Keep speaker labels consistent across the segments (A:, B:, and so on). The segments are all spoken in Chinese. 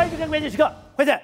A: 欢迎收看关键时刻，辉仔，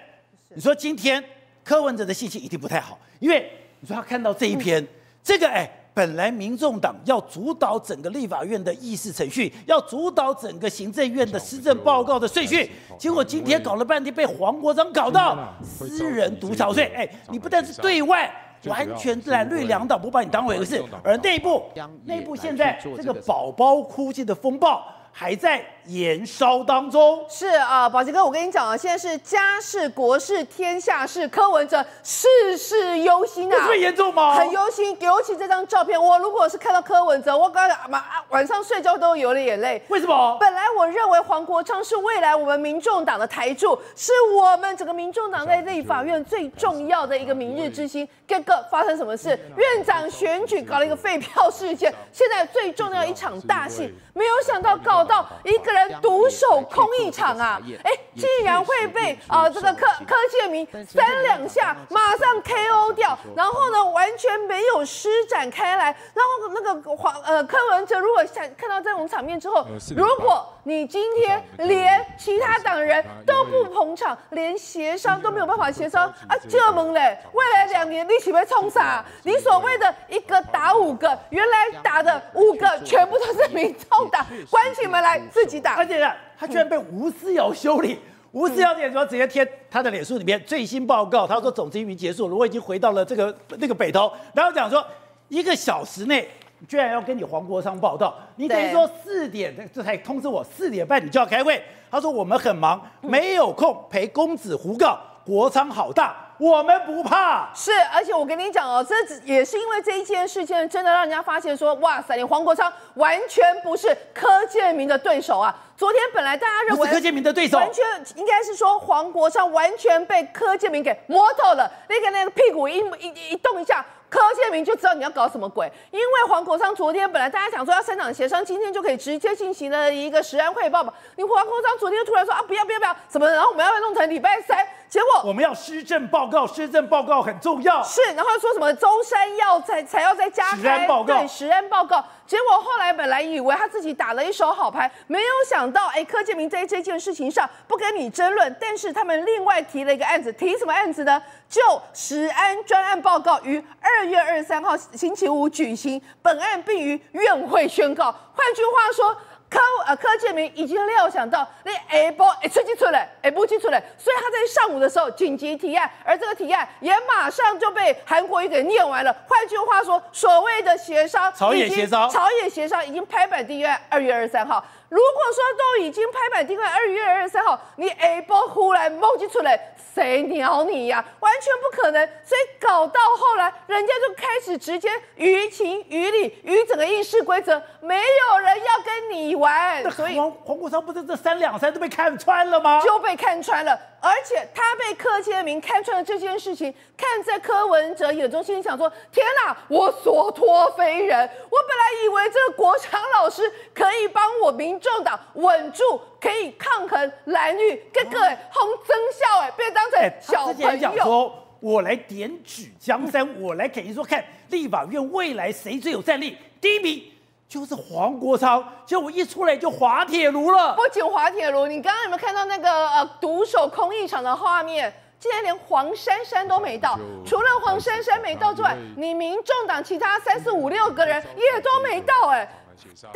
A: 你说今天柯文哲的心情一定不太好，因为你说他看到这一篇，嗯、这个哎，本来民众党要主导整个立法院的议事程序，要主导整个行政院的施政报告的顺序，结果今天搞了半天被黄国章搞到私人独憔悴，哎，你不但是对外。完全蓝绿两党不把你当回事，而内部内部现在这个宝宝哭泣的风暴还在延烧当中。
B: 是啊，宝杰哥，我跟你讲啊，现在是家事国事天下事，柯文哲事事忧心啊，
A: 这么严重吗？
B: 很忧心，尤其这张照片，我如果是看到柯文哲，我刚刚晚上睡觉都流了眼泪。
A: 为什么？
B: 本来我认为黄国昌是未来我们民众党的台柱，是我们整个民众党在立法院最重要的一个明日之星。哥哥，发生什么事？院长选举搞了一个废票事件，现在最重要一场大戏，没有想到搞到一个人独守空一场啊！哎，竟然会被啊这个柯柯建明三两下马上 KO 掉，然后呢完全没有施展开来，然后那个黄呃柯文哲如果想看到这种场面之后，如果你今天连其他党人都不捧场，连协商都没有办法协商啊，这么嘞！未来两年你起被冲啥？你所谓的一个打五个，原来打的五个全部都是民众党，关起门来自己打。
A: 而且他居然被吴思瑶修理，吴思瑶点说直接贴他的脸书里面最新报告，他说总之已经结束了，我已经回到了这个那个北投，然后讲说一个小时内。居然要跟你黄国昌报道，你等于说四点这才通知我四点半你就要开会。他说我们很忙，没有空陪公子胡告。国昌好大，我们不怕。
B: 是，而且我跟你讲哦，这也是因为这一件事情，真的让人家发现说，哇塞，你黄国昌完全不是柯建明的对手啊。昨天本来大家认为
A: 柯建明的对手，
B: 完全应该是说黄国昌完全被柯建明给摸透了，那个那个屁股一一一动一下。柯建明就知道你要搞什么鬼，因为黄国昌昨天本来大家想说要三党协商，今天就可以直接进行了一个实案汇报嘛。你黄国昌昨天就突然说啊，不要不要不要，什么？然后我们要弄成礼拜三，结果
A: 我们要施政报告，施政报告很重要。
B: 是，然后说什么中山要再才要再加
A: 开
B: 对，实案报告。结果后来本来以为他自己打了一手好牌，没有想到哎，柯建明在这件事情上不跟你争论，但是他们另外提了一个案子，提什么案子呢？就食安专案报告于二月二十三号星期五举行，本案并于院会宣告。换句话说。柯呃柯建明已经料想到你下晡会出去出来，，A 波去出来，所以他在上午的时候紧急提案，而这个提案也马上就被韩国瑜给念完了。换句话说，所谓的协商，
A: 朝野协商，
B: 朝野协商已经拍板定案二月二十三号。如果说都已经拍板定案二月二十三号，你 A 波忽然冒出来，谁鸟你呀？完全不可能。所以搞到后来，人家就开始直接于情于理于整个议事规则，没有人要跟你玩。所以
A: 黄黄国昌不是这三两三都被看穿了吗？
B: 就被看穿了。而且他被柯建明看穿了这件事情，看在柯文哲眼中，心里想说：天哪，我所托非人。我本来以为这个国强老师可以帮我民众党稳住，可以抗衡蓝绿，结果红增效哎，被当成小朋友。
A: 我来点举江山，我来给你说，看立法院未来谁最有战力，第一名。就是黄国昌，结果一出来就滑铁卢了。
B: 不仅滑铁卢，你刚刚有没有看到那个呃独守空一场的画面？竟然连黄珊珊都没到，除了黄珊珊没到之外，你民众党其他三四五六个人也都没到，哎。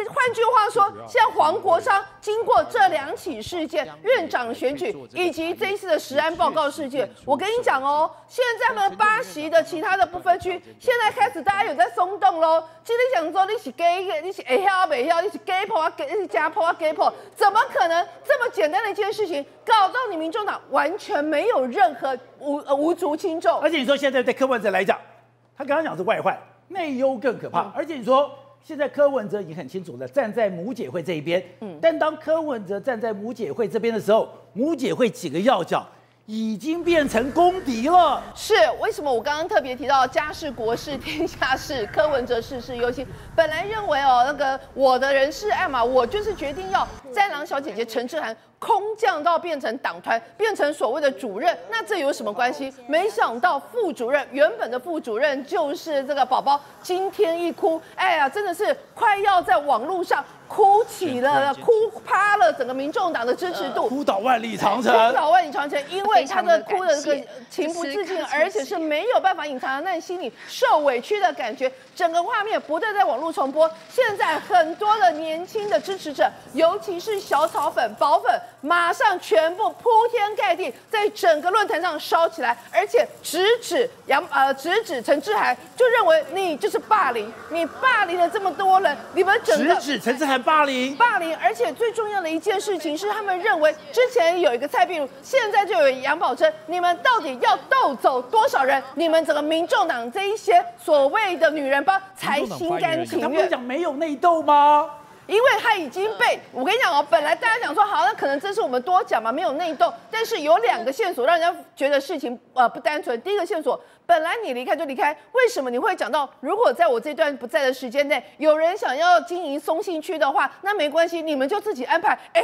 B: 换句话说，现在黄国昌经过这两起事件，院长选举以及这一次的实案报告事件，我跟你讲哦，现在他们八席的其他的部分区，现在开始大家有在松动喽。今天讲说你是 gay，你是会晓未晓，你是 gay 婆啊，你是假婆啊，gay 婆，怎么可能这么简单的一件事情，搞到你民众党完全没有任何无呃无足轻重？
A: 而且你说现在对柯文哲来讲，他刚刚讲是外患，内忧更可怕。嗯、而且你说。现在柯文哲已经很清楚了站在母姐会这一边，嗯，但当柯文哲站在母姐会这边的时候，母姐会几个要角已经变成公敌了。
B: 是为什么？我刚刚特别提到家事国事天下事，柯文哲事事忧心。本来认为哦，那个我的人事案嘛，我就是决定要战狼小姐姐陈志涵空降到变成党团，变成所谓的主任，那这有什么关系？没想到副主任原本的副主任就是这个宝宝，今天一哭，哎呀，真的是快要在网络上。哭起了，哭趴了整个民众党的支持度，
A: 哭倒万里长城，
B: 哭倒万里长城，因为他的哭的这个情不自禁，而且是没有办法隐藏的，那心里受委屈的感觉，整个画面不断在网络重播。现在很多的年轻的支持者，尤其是小草粉、宝粉，马上全部铺天盖地在整个论坛上烧起来，而且直指杨呃直指陈志涵，就认为你就是霸凌，你霸凌了这么多人，你们整个
A: 直指陈志涵。霸凌，
B: 霸凌，而且最重要的一件事情是，他们认为之前有一个蔡壁如，现在就有杨宝珍，你们到底要斗走多少人？你们整个民众党这一些所谓的女人帮才心甘情愿？
A: 他们讲没有内斗吗？
B: 因为他已经被我跟你讲哦，本来大家讲说好，那可能这是我们多讲嘛，没有内斗，但是有两个线索让人家觉得事情呃不单纯。第一个线索。本来你离开就离开，为什么你会讲到？如果在我这段不在的时间内，有人想要经营松信区的话，那没关系，你们就自己安排。哎，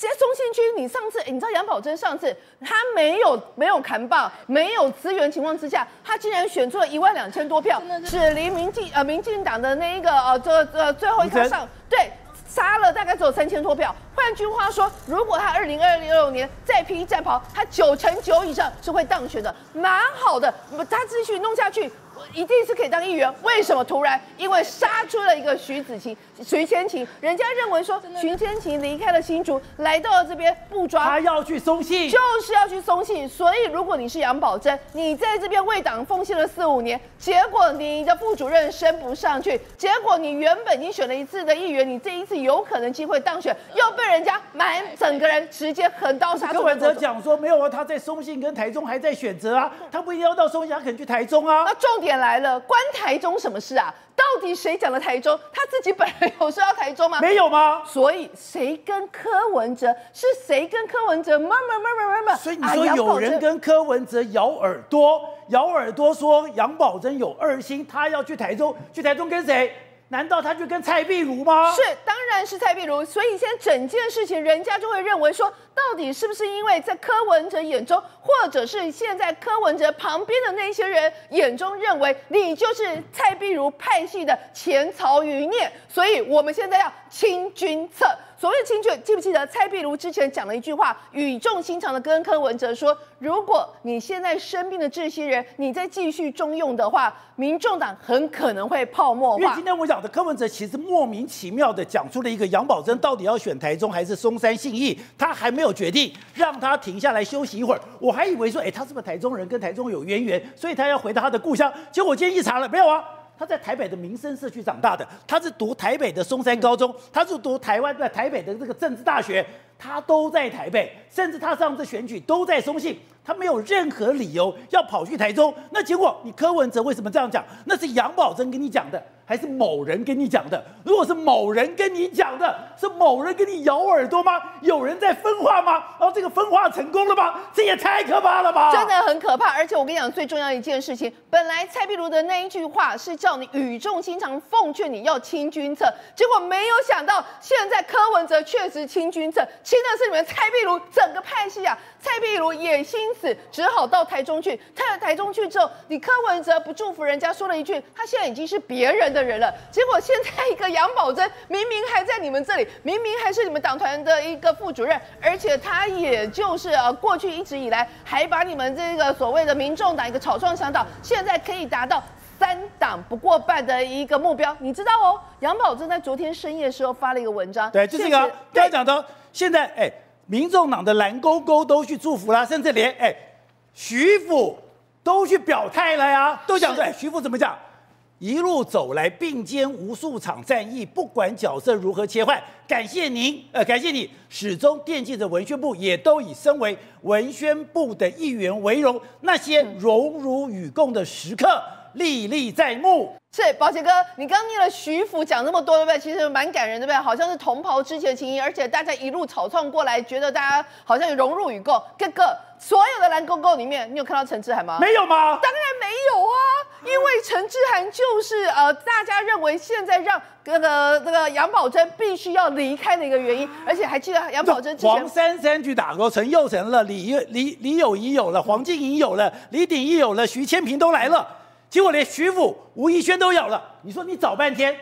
B: 在中心区，你上次，你知道杨宝珍上次他没有没有扛棒，没有资源情况之下，他竟然选出了一万两千多票，只离民进呃民进党的那一个呃这呃最后一个上对。杀了大概只有三千多票，换句话说，如果他二零二六年再披战袍，他九成九以上是会当选的，蛮好的。他继续弄下去。一定是可以当议员，为什么突然？因为杀出了一个徐子晴、徐千晴，人家认为说徐千晴离开了新竹，来到了这边不抓，
A: 他要去松信，
B: 就是要去松信。所以如果你是杨宝珍，你在这边为党奉献了四五年，结果你的副主任升不上去，结果你原本已经选了一次的议员，你这一次有可能机会当选，又被人家满整个人直接横刀杀。
A: 柯文哲讲说没有啊，他在松信跟台中还在选择啊，他不一定要到松信，他可能去台中啊。
B: 那重点。来了，关台中什么事啊？到底谁讲的台中？他自己本人有说到台中吗？
A: 没有吗？
B: 所以谁跟柯文哲？是谁跟柯文哲？么么么么么么。
A: 所以你说有人跟柯文哲咬耳朵，咬耳朵说杨宝珍有二心，他要去台中，去台中跟谁？难道他就跟蔡壁如吗？
B: 是，当然是蔡壁如。所以现在整件事情，人家就会认为说，到底是不是因为在柯文哲眼中，或者是现在柯文哲旁边的那些人眼中，认为你就是蔡壁如派系的前朝余孽，所以我们现在要清君侧。所谓清君，记不记得蔡壁如之前讲了一句话，语重心长的跟柯文哲说，如果你现在生病的这些人，你再继续中用的话，民众党很可能会泡沫化。
A: 因为今天我讲的柯文哲其实莫名其妙的讲出了一个杨宝珍到底要选台中还是松山信义，他还没有决定，让他停下来休息一会儿。我还以为说，哎，他是不是台中人，跟台中有渊源，所以他要回到他的故乡。结果我今天一查了，没有啊。他在台北的民生社区长大的，他是读台北的松山高中，他是读台湾在台北的这个政治大学，他都在台北，甚至他上次选举都在松信，他没有任何理由要跑去台中。那结果你柯文哲为什么这样讲？那是杨宝珍跟你讲的。还是某人跟你讲的？如果是某人跟你讲的，是某人跟你咬耳朵吗？有人在分化吗？然后这个分化成功了吗？这也太可怕了吧！
B: 真的很可怕。而且我跟你讲，最重要一件事情，本来蔡壁如的那一句话是叫你语重心长，奉劝你要清君侧，结果没有想到，现在柯文哲确实清君侧，亲的是你们蔡壁如整个派系啊。蔡壁如也心死，只好到台中去。他到台中去之后，你柯文哲不祝福人家，说了一句：“他现在已经是别人的人了。”结果现在一个杨宝珍，明明还在你们这里，明明还是你们党团的一个副主任，而且他也就是呃过去一直以来还把你们这个所谓的民众党一个草创想党，现在可以达到三党不过半的一个目标。你知道哦，杨宝珍在昨天深夜的时候发了一个文章，
A: 对，就是刚刚讲到现在，哎。民众党的蓝勾勾都去祝福啦，甚至连哎徐府都去表态了呀，都讲说哎徐府怎么讲？一路走来并肩无数场战役，不管角色如何切换，感谢您，呃感谢你始终惦记着文宣部，也都以身为文宣部的一员为荣。那些荣辱与共的时刻。历历在目。
B: 是宝杰哥，你刚念了徐福讲那么多，对不对？其实蛮感人，对不对？好像是同袍之前的情谊，而且大家一路草创过来，觉得大家好像有融入与共。哥哥，所有的蓝勾勾里面，你有看到陈志涵吗？
A: 没有吗？
B: 当然没有啊，因为陈志涵就是呃，大家认为现在让那个那个杨宝珍必须要离开的一个原因，而且还记得杨宝珍之前
A: 黄珊珊去打勾，陈又成了，李李李友仪有了，黄静怡有了，李鼎毅有了，徐千平都来了。结果连徐福吴亦轩都有了，你说你找半天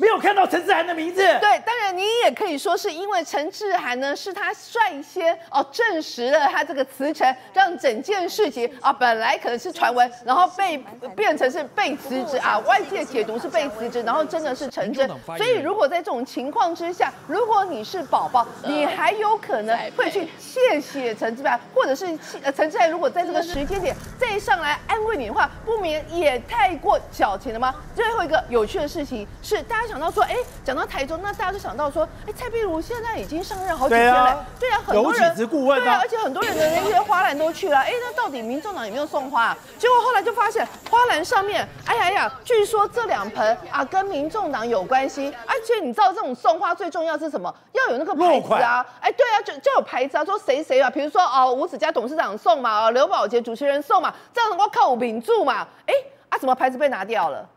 A: 没有看到陈志涵的名字？
B: 对，当然你也可以说是因为陈志涵呢，是他率先哦证实了他这个辞呈，让整件事情啊本来可能是传闻，然后被变成是被辞职啊，外界解读是被辞职，然后真的是成真。所以如果在这种情况之下，如果你是宝宝，你还有可能会去谢谢陈志涵，或者是呃陈志涵如果在这个时间点再上来安慰你的话，不免也太过矫情了吗？最后一个有趣的事情是大家。想到说，哎，讲到台中，那大家就想到说，哎，蔡壁如现在已经上任好几天了，对啊，很多人，
A: 有顾问啊，
B: 对啊，而且很多人的那些花篮都去了，哎，那到底民众党有没有送花？结果后来就发现花篮上面，哎呀呀，据说这两盆啊跟民众党有关系，而且你知道这种送花最重要是什么？要有那个牌子啊，哎，对啊，就就有牌子啊，说谁谁啊，比如说哦，吴子嘉董事长送嘛，哦刘宝杰主持人送嘛，这样能够靠名注嘛，哎，啊，什么牌子被拿掉了？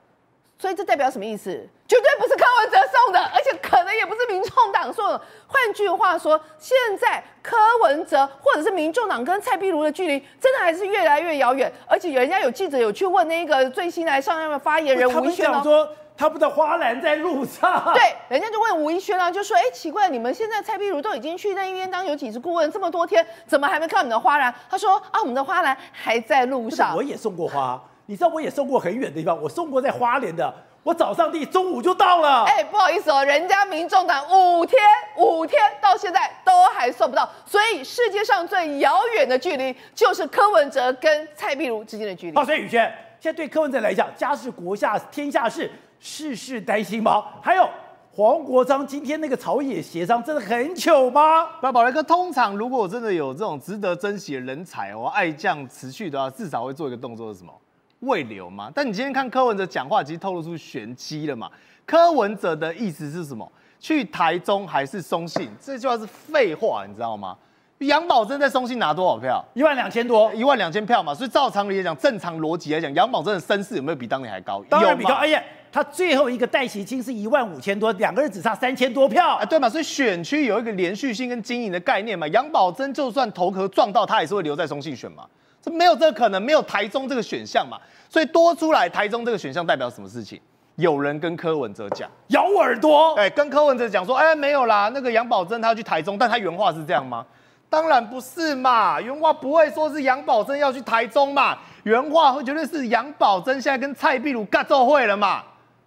B: 所以这代表什么意思？绝对不是柯文哲送的，而且可能也不是民众党送的。换句话说，现在柯文哲或者是民众党跟蔡壁如的距离，真的还是越来越遥远。而且人家有记者有去问那个最新来上任的发言人吴一轩哦，
A: 说他不知道花篮在路上。
B: 对，人家就问吴一轩啊，就说：哎，奇怪，你们现在蔡壁如都已经去那边当有几支顾问这么多天，怎么还没看到你的花篮？他说：啊，我们的花篮还在路上。
A: 我也送过花。你知道我也送过很远的地方，我送过在花莲的，我早上地中午就到了。
B: 哎，不好意思哦，人家民众党五天五天到现在都还送不到，所以世界上最遥远的距离就是柯文哲跟蔡壁如之间的距离。
A: 好，所以宇轩，现在对柯文哲来讲，家事国下天下事，事事担心吗？还有黄国昌今天那个朝野协商真的很糗吗？
C: 那宝来哥，通常如果真的有这种值得珍惜的人才哦，爱将辞去的话，至少会做一个动作是什么？未留嘛？但你今天看柯文哲讲话，其实透露出玄机了嘛？柯文哲的意思是什么？去台中还是松信？这句话是废话，你知道吗？杨宝珍在松信拿多少票？
A: 一万两千多，
C: 一万两千票嘛。所以照常理来讲，正常逻辑来讲，杨宝珍的身世有没有比当年还高？
A: 当然比高。哎呀，他最后一个代期金是一万五千多，两个人只差三千多票
C: 啊，对嘛？所以选区有一个连续性跟经营的概念嘛。杨宝珍就算头壳撞到，他也是会留在松信选嘛。这没有这个可能，没有台中这个选项嘛，所以多出来台中这个选项代表什么事情？有人跟柯文哲讲，
A: 咬耳朵，
C: 哎，跟柯文哲讲说，哎，没有啦，那个杨宝珍他要去台中，但他原话是这样吗？当然不是嘛，原话不会说是杨宝珍要去台中嘛，原话会绝对是杨宝珍现在跟蔡壁如尬奏会了嘛，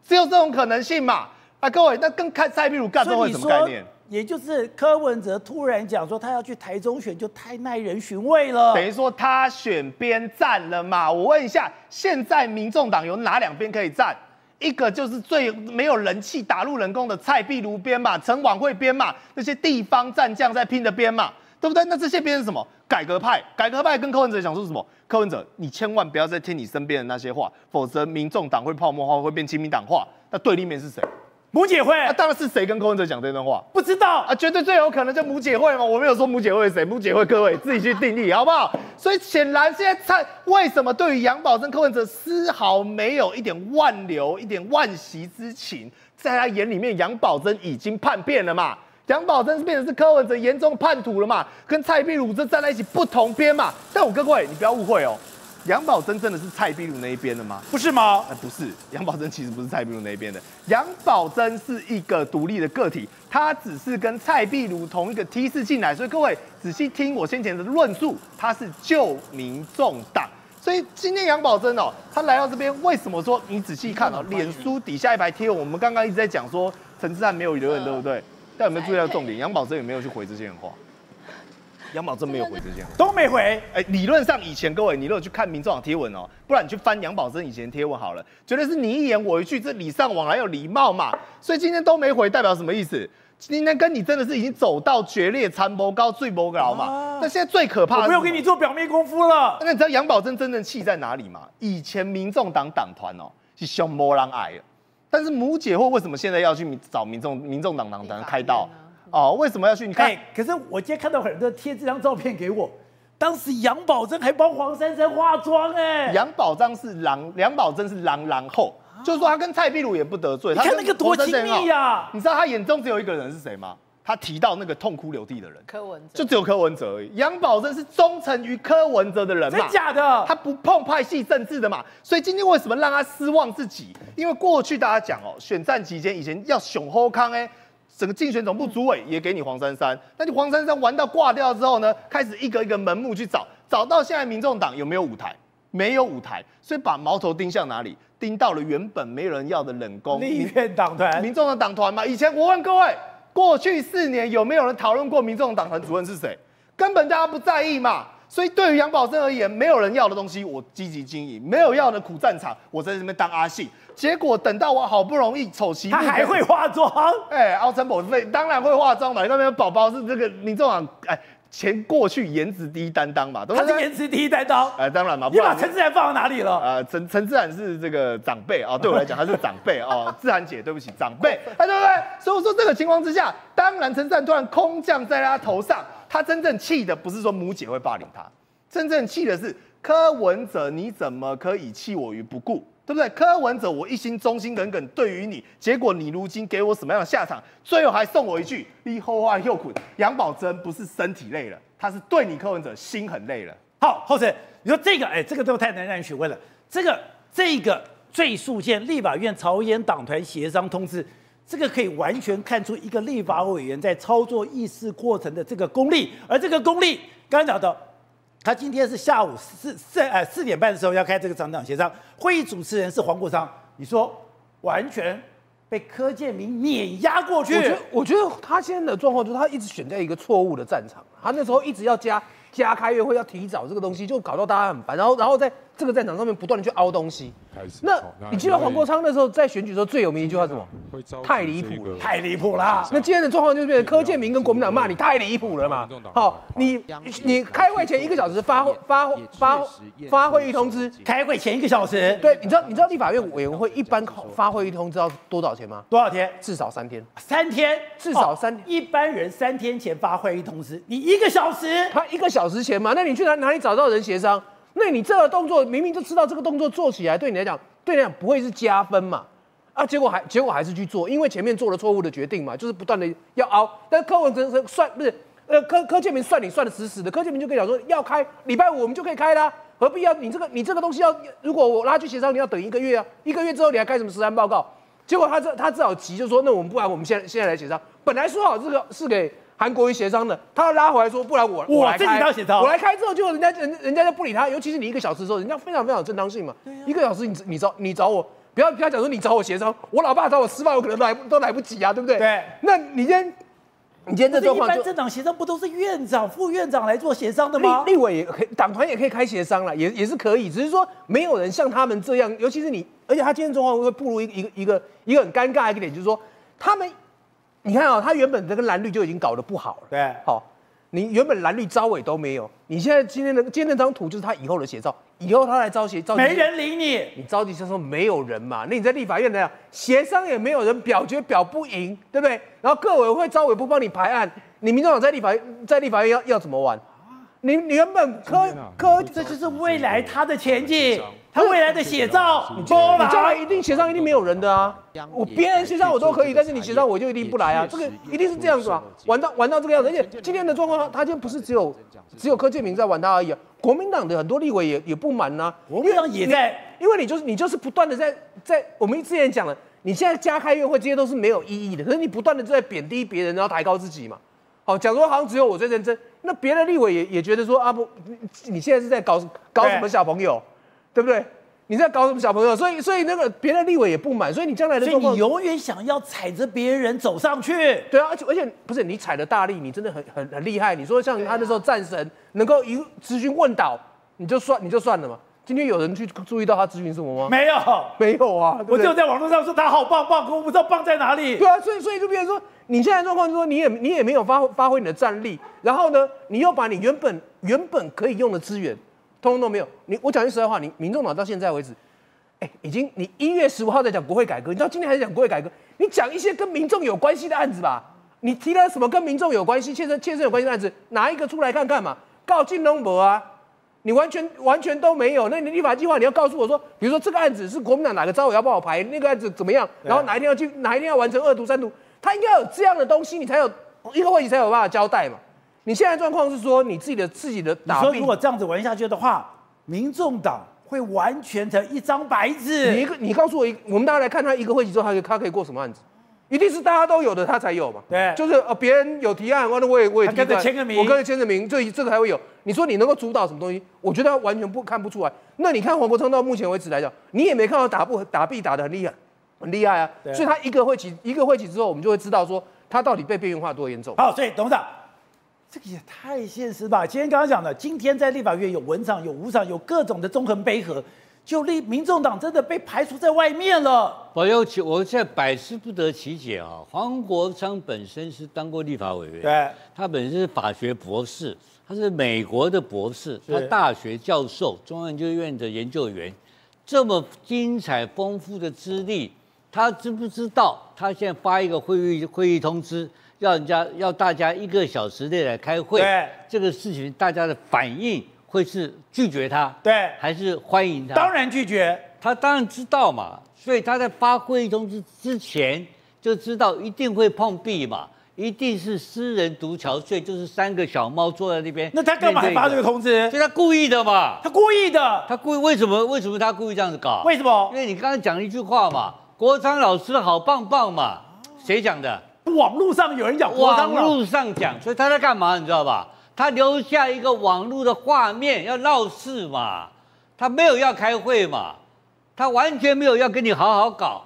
C: 只有这种可能性嘛。啊，各位，那跟蔡蔡壁如尬奏会什么概念？
A: 也就是柯文哲突然讲说他要去台中选，就太耐人寻味了。
C: 等于说他选边站了嘛？我问一下，现在民众党有哪两边可以站？一个就是最没有人气、打入冷宫的蔡壁如边嘛，陈婉慧边嘛，那些地方战将在拼的边嘛，对不对？那这些边是什么？改革派，改革派跟柯文哲讲说什么？柯文哲，你千万不要再听你身边的那些话，否则民众党会泡沫化，会变亲民党化。那对立面是谁？
A: 母姐会，那、
C: 啊、当然是谁跟柯文哲讲这段话？
A: 不知道
C: 啊，绝对最有可能就母姐会嘛。我没有说母姐会是谁，母姐会各位自己去定义好不好？所以显然现在蔡为什么对于杨宝珍、柯文哲丝毫没有一点挽留、一点惋惜之情，在他眼里面，杨宝珍已经叛变了嘛？杨宝珍是变成是柯文哲严重叛徒了嘛？跟蔡壁如这站在一起不同边嘛？但我各位，你不要误会哦。杨宝珍真的是蔡壁如那一边的吗？
A: 不是吗？
C: 呃，不是，杨宝珍其实不是蔡壁如那一边的。杨宝珍是一个独立的个体，他只是跟蔡壁如同一个梯次进来。所以各位仔细听我先前的论述，他是救民众党。所以今天杨宝珍哦，他来到这边，为什么说你仔细看哦，脸书底下一排贴文，我们刚刚一直在讲说陈志汉没有留言，对不对？但有没有注意到重点？杨宝珍有没有去回这些人话？杨宝珍没有回这些，
A: 都没回。
C: 哎，理论上以前各位，你如果去看民众党贴文哦，不然你去翻杨宝珍以前贴文好了，绝对是你一言我一句，这礼尚往来有礼貌嘛。所以今天都没回，代表什么意思？今天跟你真的是已经走到决裂、残谋高、最谋高嘛。那、啊、现在最可怕的，我
A: 不用给你做表面功夫了。
C: 那你知道杨宝珍真正气在哪里吗？以前民众党党团哦是凶魔狼癌，但是母姐或为什么现在要去找民众民众党党团开刀？哦，为什么要去？你看，
A: 欸、可是我今天看到很多贴这张照片给我，当时杨宝珍还帮黄珊珊化妆哎。
C: 杨宝珍是狼，杨宝珍是狼狼后，啊、就是说他跟蔡壁如也不得罪。
A: 你看那个多亲密呀、啊！
C: 你知道他眼中只有一个人是谁吗？他提到那个痛哭流涕的人，
B: 柯文哲，
C: 就只有柯文哲而已。杨宝珍是忠诚于柯文哲的人嘛？
A: 真假的？
C: 他不碰派系政治的嘛？所以今天为什么让他失望自己？因为过去大家讲哦，选战期间以前要雄厚康哎。整个竞选总部主委也给你黄珊珊，那你黄珊珊玩到挂掉之后呢，开始一个一个门目去找，找到现在民众党有没有舞台？没有舞台，所以把矛头盯向哪里？盯到了原本没人要的冷宫
A: 立院党团，
C: 民众的党团嘛。以前我问各位，过去四年有没有人讨论过民众党团主任是谁？根本大家不在意嘛。所以对于杨宝楨而言，没有人要的东西，我积极经营；没有要的苦战场，我在这边当阿信。结果等到我好不容易丑媳妇，
A: 他还会化妆？
C: 哎、欸，凹成宝贝当然会化妆嘛。你那边宝宝是这个民众党，哎，前过去颜值第一担当嘛，
A: 他是颜值第一担当。
C: 哎，当然嘛。
A: 你把陈自然放到哪里了？
C: 呃，陈陈自然是这个长辈啊，对我来讲他是长辈啊。自然姐，对不起，长辈，哎，对不对？所以我说这个情况之下，当然陈自然突然空降在他头上，他真正气的不是说母姐会霸凌他。真正气的是柯文哲，你怎么可以弃我于不顾？对不对？柯文哲，我一心忠心耿耿对于你，结果你如今给我什么样的下场？最后还送我一句：你后话又苦。杨宝珍不是身体累了，他是对你柯文哲心很累了。
A: 好，后成，你说这个，哎，这个都太难让人询问了。这个这个最速件立法院朝野党团协商通知，这个可以完全看出一个立法委员在操作议事过程的这个功力，而这个功力，刚刚讲到。他今天是下午四四呃四点半的时候要开这个厂长协商，会议主持人是黄国昌，你说完全被柯建明碾压过去。
D: 我觉得，我觉得他现在的状况就是他一直选在一个错误的战场，他那时候一直要加加开月会，要提早这个东西，就搞到大家很烦，然后然后再。这个战场上面不断的去凹东西，那你记得黄国昌那时候在选举的时候最有名一句话是什么？太离谱了，
A: 太离谱啦。
D: 那今天的状况就是变成柯建明跟国民党骂你太离谱了嘛？好，你你开会前一个小时发发发发会议通知，
A: 开会前一个小时，
D: 对，你知道你知道立法院委员会一般发会议通知要多少钱吗？
A: 多少天？
D: 至少三天，
A: 三天，
D: 至少三天。
A: 一般人三天前发会议通知，你一个小时，
D: 他一个小时前嘛？那你去哪哪里找到人协商？那你这个动作明明就知道这个动作做起来对你来讲，对你来讲不会是加分嘛？啊，结果还结果还是去做，因为前面做了错误的决定嘛，就是不断的要凹。但柯文哲是算不是，呃柯柯建铭算你算的死死的，柯建铭就跟你讲说要开礼拜五我们就可以开啦，何必要你这个你这个东西要如果我拉去协商你要等一个月啊，一个月之后你还开什么实案报告？结果他这他只好急就说那我们不然我们现在现在来协商，本来说好这个是给。韩国瑜协商的，他要拉回来说，不然我我自己要协商，我来开之后，就人家人人家就不理他，尤其是你一个小时之后，人家非常非常有正当性嘛。啊、一个小时你你找你找我，不要不要讲说你找我协商，我老爸找我吃饭，我可能都来都来不及啊，对不对？
A: 对。
D: 那你今天你今天这状况，一
A: 般政党协商不都是院长、副院长来做协商的吗？
D: 立立委也可以，党团也可以开协商了，也也是可以，只是说没有人像他们这样，尤其是你，而且他今天状况会步入一个一个一个一个很尴尬的一个点，就是说他们。你看啊、哦，他原本这个蓝绿就已经搞得不好了。
A: 对，
D: 好，你原本蓝绿招委都没有，你现在今天的今天那张图就是他以后的写照，以后他来招协招，
A: 没人理你，
D: 你着急就说没有人嘛，那你在立法院那样协商也没有人表决表不赢，对不对？然后各委会招委不帮你排案，你民众党在立法院在立法院要要怎么玩？你你原本科科，
A: 这就是未来他的前景。他未来的写照，
D: 你将来一定写上一定没有人的啊！我别人写上我都可以，但是你写上我就一定不来啊！这个一定是这样子啊，玩到玩到这个样子，而且今天的状况，他就不是只有只有柯建明在玩他而已啊！国民党的很多立委也也不满呐，
A: 国民党也在，
D: 因为你就是你就是不断的在在我们之前讲了，你现在加开院会这些都是没有意义的，可是你不断的在贬低别人，然后抬高自己嘛。好，讲说好像只有我最认真，那别的立委也也觉得说啊不，你现在是在搞搞什么小朋友？对不对？你在搞什么小朋友？所以，所以那个别的立委也不满，所以你将来的，
A: 所以你永远想要踩着别人走上去。
D: 对啊，而且而且不是你踩的大力，你真的很很很厉害。你说像他那时候战神能够一咨询问倒，你就算你就算了嘛。今天有人去注意到他咨询什么吗？
A: 没有，
D: 没有啊，对不对
A: 我就在网络上说他好棒棒，可我不知道棒在哪里。
D: 对啊，所以所以就变成说，你现在状况就是说，你也你也没有发挥发挥你的战力，然后呢，你又把你原本原本可以用的资源，通通都没有。你我讲句实在话，你民众党到现在为止，哎，已经你一月十五号在讲国会改革，你到今天还在讲国会改革，你讲一些跟民众有关系的案子吧？你提了什么跟民众有关系、切身切身有关系的案子，拿一个出来看看嘛？告金龙博啊！你完全完全都没有，那你立法计划你要告诉我说，比如说这个案子是国民党哪个召委要帮我排，那个案子怎么样？然后哪一天要去，哪一天要完成二读三读，他应该有这样的东西，你才有一个问题才有办法交代嘛。你现在状况是说你自己的自己的打，
A: 你说如果这样子玩下去的话，民众党会完全成一张白纸。
D: 你一个，你告诉我一，我们大家来看他一个会期之后，他可以他可以过什么案子？一定是大家都有的，他才有嘛。
A: 对，
D: 就是呃，别人有提案，完了我也我也
A: 跟着签个名，
D: 我跟着签个名，这这个才会有。你说你能够主导什么东西？我觉得他完全不看不出来。那你看黄国昌到目前为止来讲，你也没看到打不打币打的很厉害，很厉害啊。所以他一个会期一个会期之后，我们就会知道说他到底被边缘化多严重。
A: 好，所以董事长，这个也太现实吧？今天刚刚讲的，今天在立法院有文场有武场有各种的中横杯合。就立民众党真的被排除在外面了。
E: 我有其，我现在百思不得其解啊！黄国昌本身是当过立法委员，
A: 对，
E: 他本身是法学博士，他是美国的博士，他大学教授，中央研究院的研究员，这么精彩丰富的资历，他知不知道？他现在发一个会议会议通知，要人家要大家一个小时内来开会，
A: 对，
E: 这个事情大家的反应。会是拒绝他，
A: 对，
E: 还是欢迎他？
A: 当然拒绝。
E: 他当然知道嘛，所以他在发会议通知之前就知道一定会碰壁嘛，一定是私人独憔悴，就是三个小猫坐在那边。
A: 那他干嘛还发这个通知？
E: 所以他故意的嘛，
A: 他故意的。
E: 他故意为什么？为什么他故意这样子搞？
A: 为什么？
E: 因为你刚才讲了一句话嘛，国昌老师好棒棒嘛，谁讲的？
A: 网络上有人讲，
E: 网络上讲，所以他在干嘛？你知道吧？他留下一个网络的画面，要闹事嘛？他没有要开会嘛？他完全没有要跟你好好搞，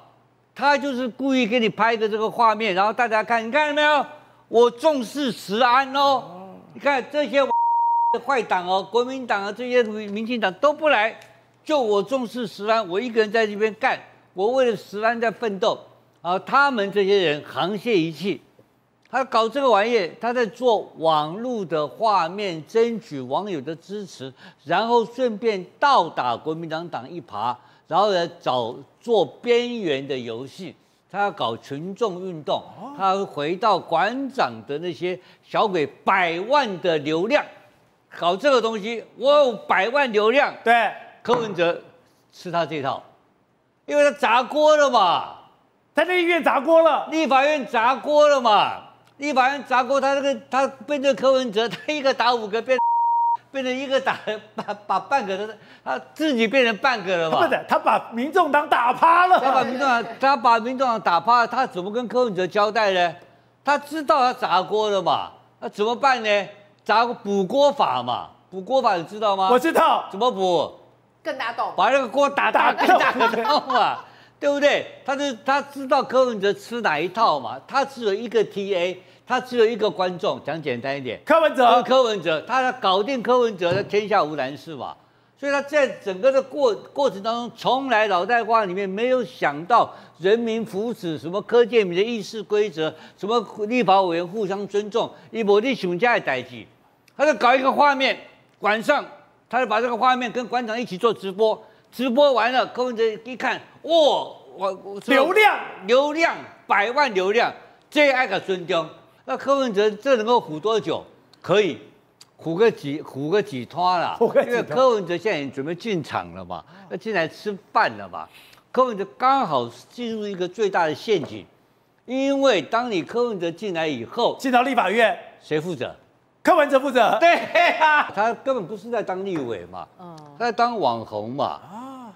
E: 他就是故意给你拍的这个画面，然后大家看，你看到没有？我重视食安哦。你看这些 坏党哦，国民党啊，这些民进党都不来，就我重视食安，我一个人在这边干，我为了食安在奋斗。然后他们这些人沆瀣一气。他搞这个玩意，他在做网络的画面，争取网友的支持，然后顺便倒打国民党党一耙，然后来找做边缘的游戏。他要搞群众运动，他要回到馆长的那些小鬼百万的流量，搞这个东西，我有百万流量。
A: 对，
E: 柯文哲吃他这套，因为他砸锅了嘛，
A: 他在立院砸锅了，
E: 立法院砸锅了嘛。立法院砸锅，他那个他变成柯文哲，他一个打五个变，变成一个打把把半个的，他自己变成半个了嘛？
A: 不是，他把民众党打趴了。
E: 他把民众党，他把民众党打趴了，他怎么跟柯文哲交代呢？他知道他砸锅了嘛？那怎么办呢？砸个补锅法嘛？补锅法你知道吗？
A: 我知道。
E: 怎么补？
B: 更大洞。
E: 把那个锅打大更大个洞嘛？对不对？他就他知道柯文哲吃哪一套嘛？他只有一个 TA。他只有一个观众，讲简单一点，
A: 柯文哲，
E: 柯文哲，他要搞定柯文哲，天下无难事嘛。所以他在整个的过过程当中，从来脑袋瓜里面没有想到人民福祉，什么柯建明的议事规则，什么立法委员互相尊重，一波立雄家的代际，他就搞一个画面，晚上他就把这个画面跟馆长一起做直播，直播完了，柯文哲一看，哇，我
A: 流量
E: 流量百万流量，最爱个尊重。那柯文哲这能够唬多久？可以唬个几唬个几摊了，因为柯文哲现在已经准备进场了嘛，要进来吃饭了嘛。柯文哲刚好进入一个最大的陷阱，因为当你柯文哲进来以后，
A: 进到立法院，
E: 谁负责？
A: 柯文哲负责。
E: 对啊，他根本不是在当立委嘛，他在当网红嘛，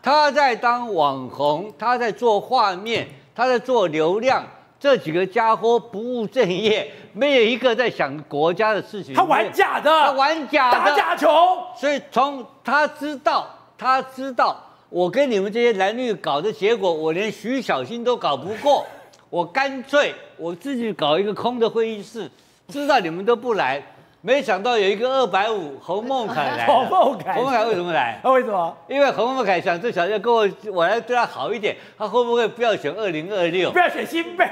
E: 他在当网红，他在做画面，他在做流量。这几个家伙不务正业，没有一个在想国家的事情。
A: 他玩假的，
E: 他玩假的，
A: 打假球。
E: 所以从他知道，他知道我跟你们这些蓝绿搞的结果，我连徐小新都搞不过，我干脆我自己搞一个空的会议室，知道你们都不来，没想到有一个二百五洪孟凯来，
A: 洪孟凯，
E: 洪孟凯为什么来？
A: 他 为什么？
E: 因为洪孟凯想这小要跟我，我来对他好一点，他会不会不要选二零二六？
A: 不要选新北？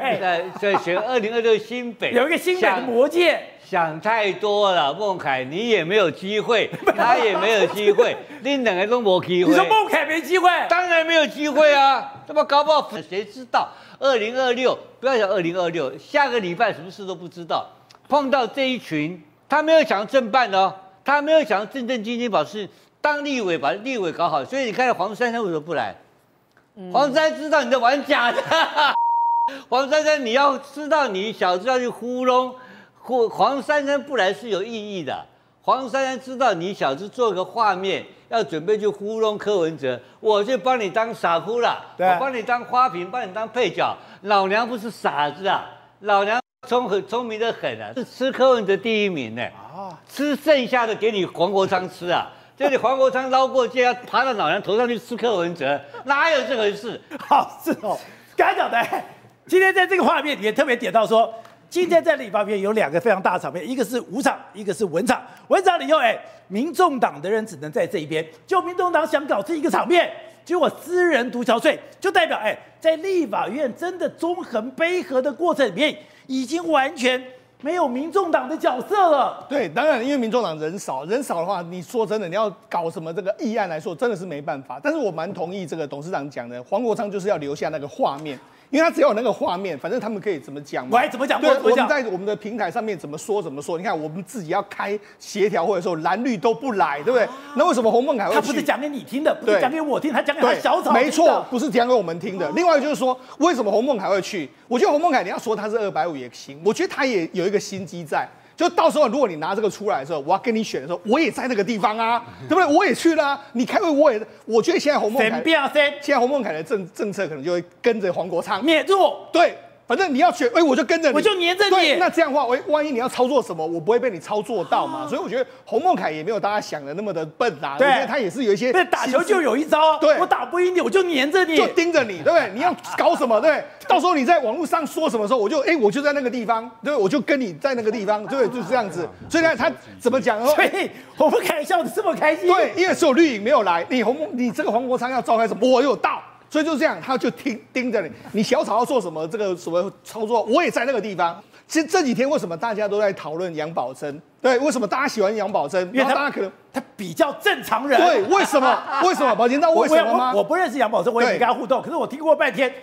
E: 对，选二零二六新北，
A: 有一个新北的魔戒。
E: 想太多了，孟凯，你也没有机会，他也没有机会，你两个都没机会。
A: 你说孟凯没机会？
E: 当然没有机会啊！这么搞不好，谁知道二零二六？不要讲二零二六，下个礼拜什么事都不知道。碰到这一群。他没有想要正办哦，他没有想要正正经经把事当立委，把立委搞好。所以你看黄珊珊为什么不来？嗯、黄珊珊知道你在玩假的。黄珊珊，你要知道你小子要去糊弄，或黄珊珊不来是有意义的。黄珊珊知道你小子做个画面，要准备去糊弄柯文哲，我就帮你当傻夫了，对我帮你当花瓶，帮你当配角。老娘不是傻子啊，老娘。聪很聪明的很啊，是吃柯文哲第一名呢。啊，吃剩下的给你黄国昌吃啊，这里黄国昌捞过去要爬到老娘头上去吃柯文哲，哪有这回事？
A: 好，是哦。刚才讲的，今天在这个画面里面特别点到说，今天在立法院有两个非常大的场面，一个是武场，一个是文场。文场里头，哎，民众党的人只能在这一边，就民众党想搞这一个场面，结果私人独憔悴，就代表哎，在立法院真的中横捭阖的过程里面。已经完全没有民众党的角色了。
F: 对，当然，因为民众党人少，人少的话，你说真的，你要搞什么这个议案来说，真的是没办法。但是我蛮同意这个董事长讲的，黄国昌就是要留下那个画面。因为他只要有那个画面，反正他们可以怎么讲？
A: 我还怎么讲？
F: 对，我们在我们的平台上面怎么说怎么说。你看，我们自己要开协调会的时候，蓝绿都不来，对不对？那为什么洪孟凯会？
A: 他不是讲给你听的，不是讲给我听，他讲给他小草。
F: 没错，不是讲给我们听的。另外就是说，为什么洪孟凯会去？我觉得洪孟凯你要说他是二百五也行，我觉得他也有一个心机在。就到时候，如果你拿这个出来的时候，我要跟你选的时候，我也在那个地方啊，对不对？我也去了啊。你开会，我也。我觉得现在洪孟凯，现在洪孟凯的政政策可能就会跟着黄国昌
A: 灭弱。
F: 对。反正你要选，哎，我就跟着你，
A: 我就黏着你。
F: 那这样的话，万万一你要操作什么，我不会被你操作到嘛。所以我觉得洪孟凯也没有大家想的那么的笨啊。对，他也是有一些。
A: 对打球就有一招，对，我打不赢你，我就黏着你，
F: 就盯着你，对不对？你要搞什么，对？到时候你在网络上说什么时候，我就哎，我就在那个地方，对，我就跟你在那个地方，对，就是这样子。所以呢，他怎么讲？
A: 所以洪孟凯笑得这么开心。
F: 对，因为只有绿影没有来，你洪孟，你这个黄国昌要召开什么，我有到。所以就这样，他就盯盯着你，你小草要做什么，这个什么操作，我也在那个地方。其实这几天为什么大家都在讨论杨宝珍？对，为什么大家喜欢杨宝珍？因为大家可能
A: 他比较正常人。
F: 对，为什么？为什么？宝珍，那为什么吗？
A: 我，不认识杨宝珍，我也没跟他互动。可是我听过半天，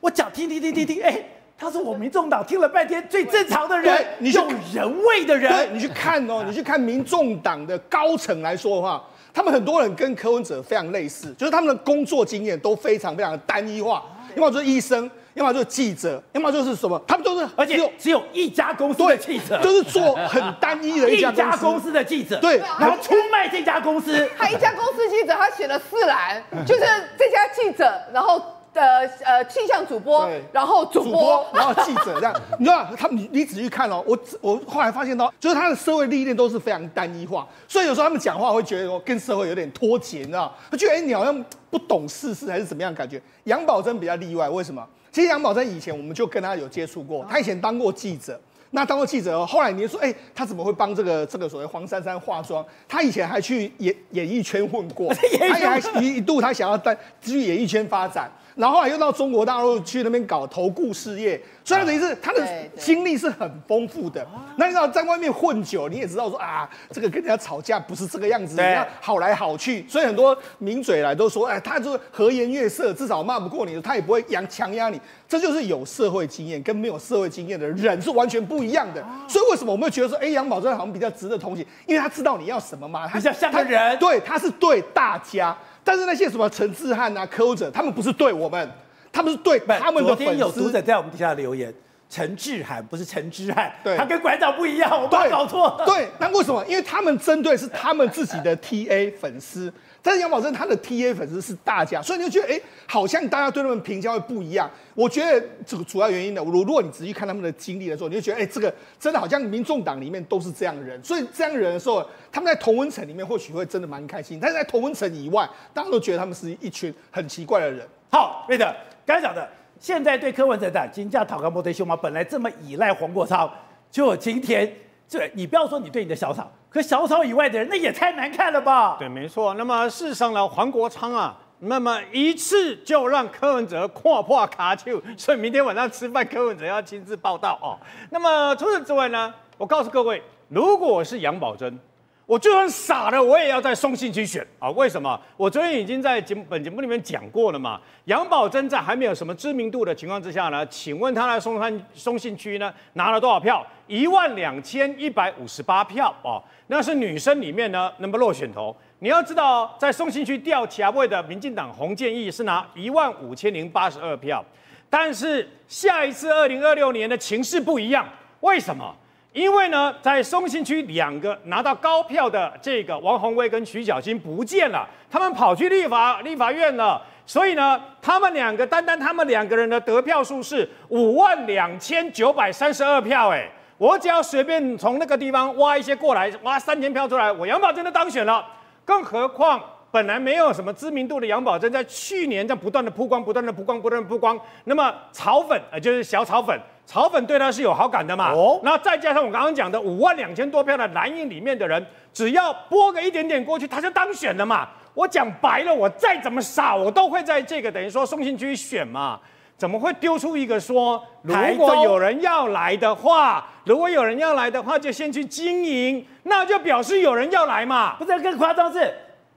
A: 我讲听听听听听，哎，他是我民众党听了半天最正常的人，你有人味的人。
F: 对，你去看哦，你去看民众党的高层来说的话。他们很多人跟柯文哲非常类似，就是他们的工作经验都非常非常的单一化，要么就是医生，要么就是记者，要么就是什么，他们都是
A: 而且只有一家公司的记者，
F: 就是做很单一的一家
A: 公司。的记者，
F: 对，
A: 然后出卖这家公司，
B: 他一家公司记者，他写了四栏，就是这家记者，然后。的呃气象主播，然后主播，
F: 然后记者这样，你知道他你你仔细看哦，我我后来发现到，就是他的社会历练都是非常单一化，所以有时候他们讲话会觉得说跟社会有点脱节，你知道？他觉得哎你好像不懂世事还是怎么样感觉？杨宝珍比较例外，为什么？其实杨宝珍以前我们就跟他有接触过，他以前当过记者，那当过记者后来你就说哎他怎么会帮这个这个所谓黄珊珊化妆？他以前还去演 演艺圈混过，他也还一一度他想要在去演艺圈发展。然后后来又到中国大陆去那边搞投顾事业，所以他等于是他的经历是很丰富的。那你知道在外面混久，你也知道说啊，这个跟人家吵架不是这个样子，人家好来好去。所以很多名嘴来都说，哎，他就是和颜悦色，至少骂不过你，他也不会强强压你。这就是有社会经验跟没有社会经验的人是完全不一样的。所以为什么我们会觉得说，哎，杨宝珍好像比较值得同情？因为他知道你要什么嘛，他
A: 比较像个人，
F: 对，他是对大家。但是那些什么陈志汉啊、柯文哲，他们不是对我们，他们是对他们的粉丝。昨天
A: 有读者在我们底下留言，陈志涵不是陈志汉，对，他跟馆长不一样，我把他搞错了。
F: 对，那为什么？因为他们针对是他们自己的 TA 粉丝。但是杨宝珍他的 TA 粉丝是大家，所以你就觉得哎、欸，好像大家对他们评价会不一样。我觉得这个主要原因呢，如如果你仔细看他们的经历的时候，你就觉得哎、欸，这个真的好像民众党里面都是这样的人。所以这样的人的时候，他们在同温层里面或许会真的蛮开心，但是在同温层以外，大家都觉得他们是一群很奇怪的人。
A: 好，对的，刚才讲的，现在对柯文哲的金价讨个摩天秀嘛，本来这么依赖黄国昌，就今天。这，你不要说你对你的小草，可小草以外的人，那也太难看了吧？
G: 对，没错。那么事实上呢，黄国昌啊，那么一次就让柯文哲跨破卡丘，所以明天晚上吃饭，柯文哲要亲自报到哦。那么除此之外呢，我告诉各位，如果我是杨宝珍。我就算傻了，我也要在松信区选啊！为什么？我昨天已经在节目本节目里面讲过了嘛。杨宝珍在还没有什么知名度的情况之下呢，请问他在松山松信区呢拿了多少票？一万两千一百五十八票哦，那是女生里面呢那么落选头。你要知道，在松信区调其他位的民进党洪建义是拿一万五千零八十二票，但是下一次二零二六年的情势不一样，为什么？因为呢，在松信区两个拿到高票的这个王鸿薇跟徐小新不见了，他们跑去立法立法院了，所以呢，他们两个单单他们两个人的得票数是五万两千九百三十二票，哎，我只要随便从那个地方挖一些过来，挖三千票出来，我杨宝珍都当选了，更何况本来没有什么知名度的杨宝珍，在去年在不断的曝光，不断的曝光，不断的曝光，那么草粉呃就是小草粉。草粉对他是有好感的嘛？哦，那再加上我刚刚讲的五万两千多票的蓝营里面的人，只要拨个一点点过去，他就当选了嘛。我讲白了，我再怎么傻，我都会在这个等于说送信区选嘛。怎么会丢出一个说，如果有人要来的话，如果有人要来的话，就先去经营，那就表示有人要来嘛。
A: 不是更夸张是，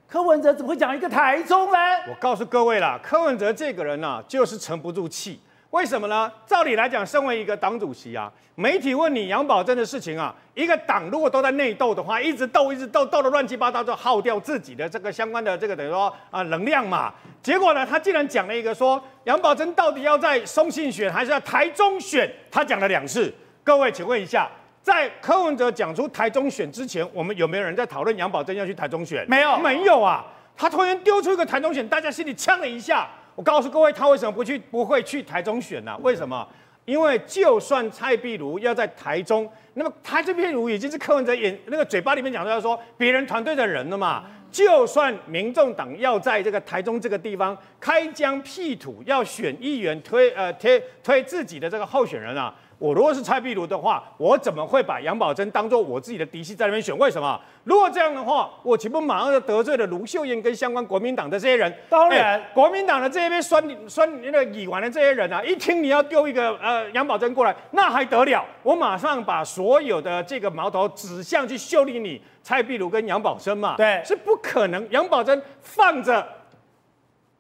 A: 柯文哲怎么会讲一个台中呢？
G: 我告诉各位啦，柯文哲这个人呢、啊，就是沉不住气。为什么呢？照理来讲，身为一个党主席啊，媒体问你杨宝珍的事情啊，一个党如果都在内斗的话，一直斗，一直斗，斗得乱七八糟，就耗掉自己的这个相关的这个等于说啊能量嘛。结果呢，他竟然讲了一个说杨宝珍到底要在松信选还是要台中选，他讲了两次。各位，请问一下，在柯文哲讲出台中选之前，我们有没有人在讨论杨宝珍要去台中选？
A: 没有，
G: 没有啊。他突然丢出一个台中选，大家心里呛了一下。我告诉各位，他为什么不去？不会去台中选呢、啊？为什么？因为就算蔡壁如要在台中，那么蔡壁如已经是柯文哲眼那个嘴巴里面讲到说别人团队的人了嘛。就算民众党要在这个台中这个地方开疆辟土，要选议员推呃推推自己的这个候选人啊。我如果是蔡壁如的话，我怎么会把杨宝珍当做我自己的嫡系在那边选？为什么？如果这样的话，我岂不马上就得罪了卢秀燕跟相关国民党的这些人？
A: 当然，
G: 国民党的这边酸酸那个乙烷的这些人啊，一听你要丢一个呃杨宝珍过来，那还得了？我马上把所有的这个矛头指向去修理你蔡壁如跟杨宝珍嘛？
A: 对，
G: 是不可能。杨宝珍放着，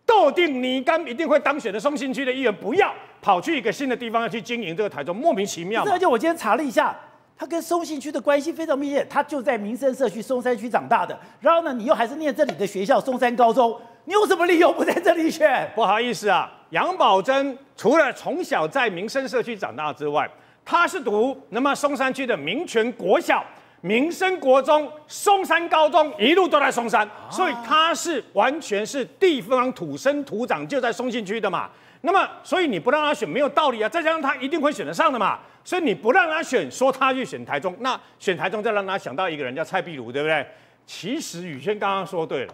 G: 笃定你干一定会当选的松信区的议员不要。跑去一个新的地方要去经营这个台中，莫名其妙。
A: 而且我今天查了一下，他跟松信区的关系非常密切，他就在民生社区松山区长大的。然后呢，你又还是念这里的学校松山高中，你有什么理由不在这里选？
G: 不好意思啊，杨宝珍除了从小在民生社区长大之外，他是读那么松山区的民权国小、民生国中、松山高中，一路都在松山，啊、所以他是完全是地方土生土长，就在松信区的嘛。那么，所以你不让他选没有道理啊！再加上他一定会选得上的嘛，所以你不让他选，说他去选台中，那选台中再让他想到一个人叫蔡壁如，对不对？其实宇轩刚刚说对了，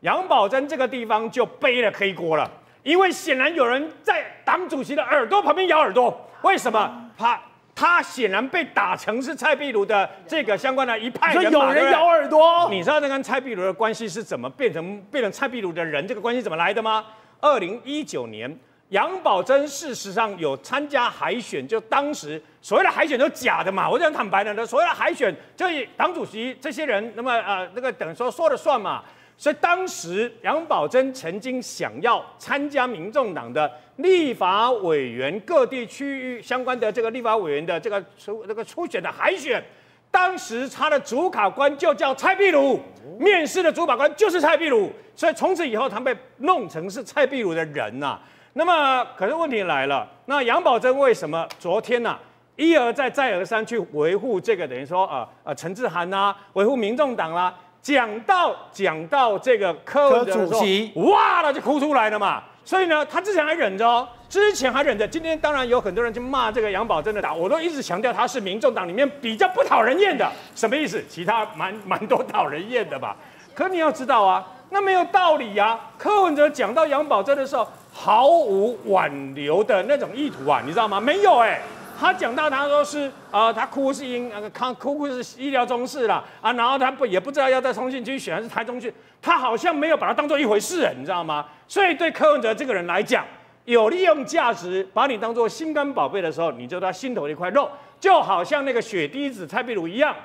G: 杨宝珍这个地方就背了黑锅了，因为显然有人在党主席的耳朵旁边咬耳朵。为什么？他他显然被打成是蔡壁如的这个相关的一派人马，
A: 有人咬耳朵。
G: 你知道那跟蔡壁如的关系是怎么变成变成蔡壁如的人？这个关系怎么来的吗？二零一九年。杨宝珍事实上有参加海选，就当时所谓的海选都假的嘛，我讲坦白的，所谓的海选就以党主席这些人，那么呃那个等于说说了算嘛，所以当时杨宝珍曾经想要参加民众党的立法委员各地区域相关的这个立法委员的这个初这个初选的海选，当时他的主考官就叫蔡壁如，面试的主考官就是蔡壁如，所以从此以后他被弄成是蔡壁如的人呐、啊。那么，可是问题来了，那杨宝珍为什么昨天呢、啊、一而再再而三去维护这个等于说啊啊陈志涵呐，维护民众党啦，讲到讲到这个柯文哲主席哇他就哭出来了嘛。所以呢，他之前还忍着哦，之前还忍着，今天当然有很多人去骂这个杨宝珍的党，我都一直强调他是民众党里面比较不讨人厌的，什么意思？其他蛮 蛮多讨人厌的吧。可你要知道啊，那没有道理呀、啊。柯文哲讲到杨宝珍的时候。毫无挽留的那种意图啊，你知道吗？没有哎、欸，他讲到他说是呃，他哭是因那个康哭哭是医疗中士啦啊，然后他不也不知道要在重庆区选还是台中去，他好像没有把它当做一回事，你知道吗？所以对柯文哲这个人来讲，有利用价值把你当做心肝宝贝的时候，你就他心头的一块肉，就好像那个血滴子蔡壁如一样，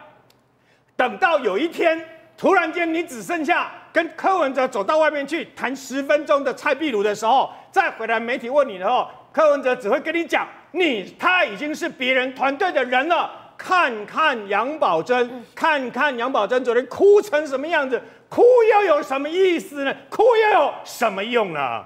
G: 等到有一天突然间你只剩下跟柯文哲走到外面去谈十分钟的蔡壁如的时候，再回来媒体问你的时候，柯文哲只会跟你讲。你他已经是别人团队的人了，看看杨宝珍，看看杨宝珍昨天哭成什么样子，哭又有什么意思呢？哭又有什么用呢？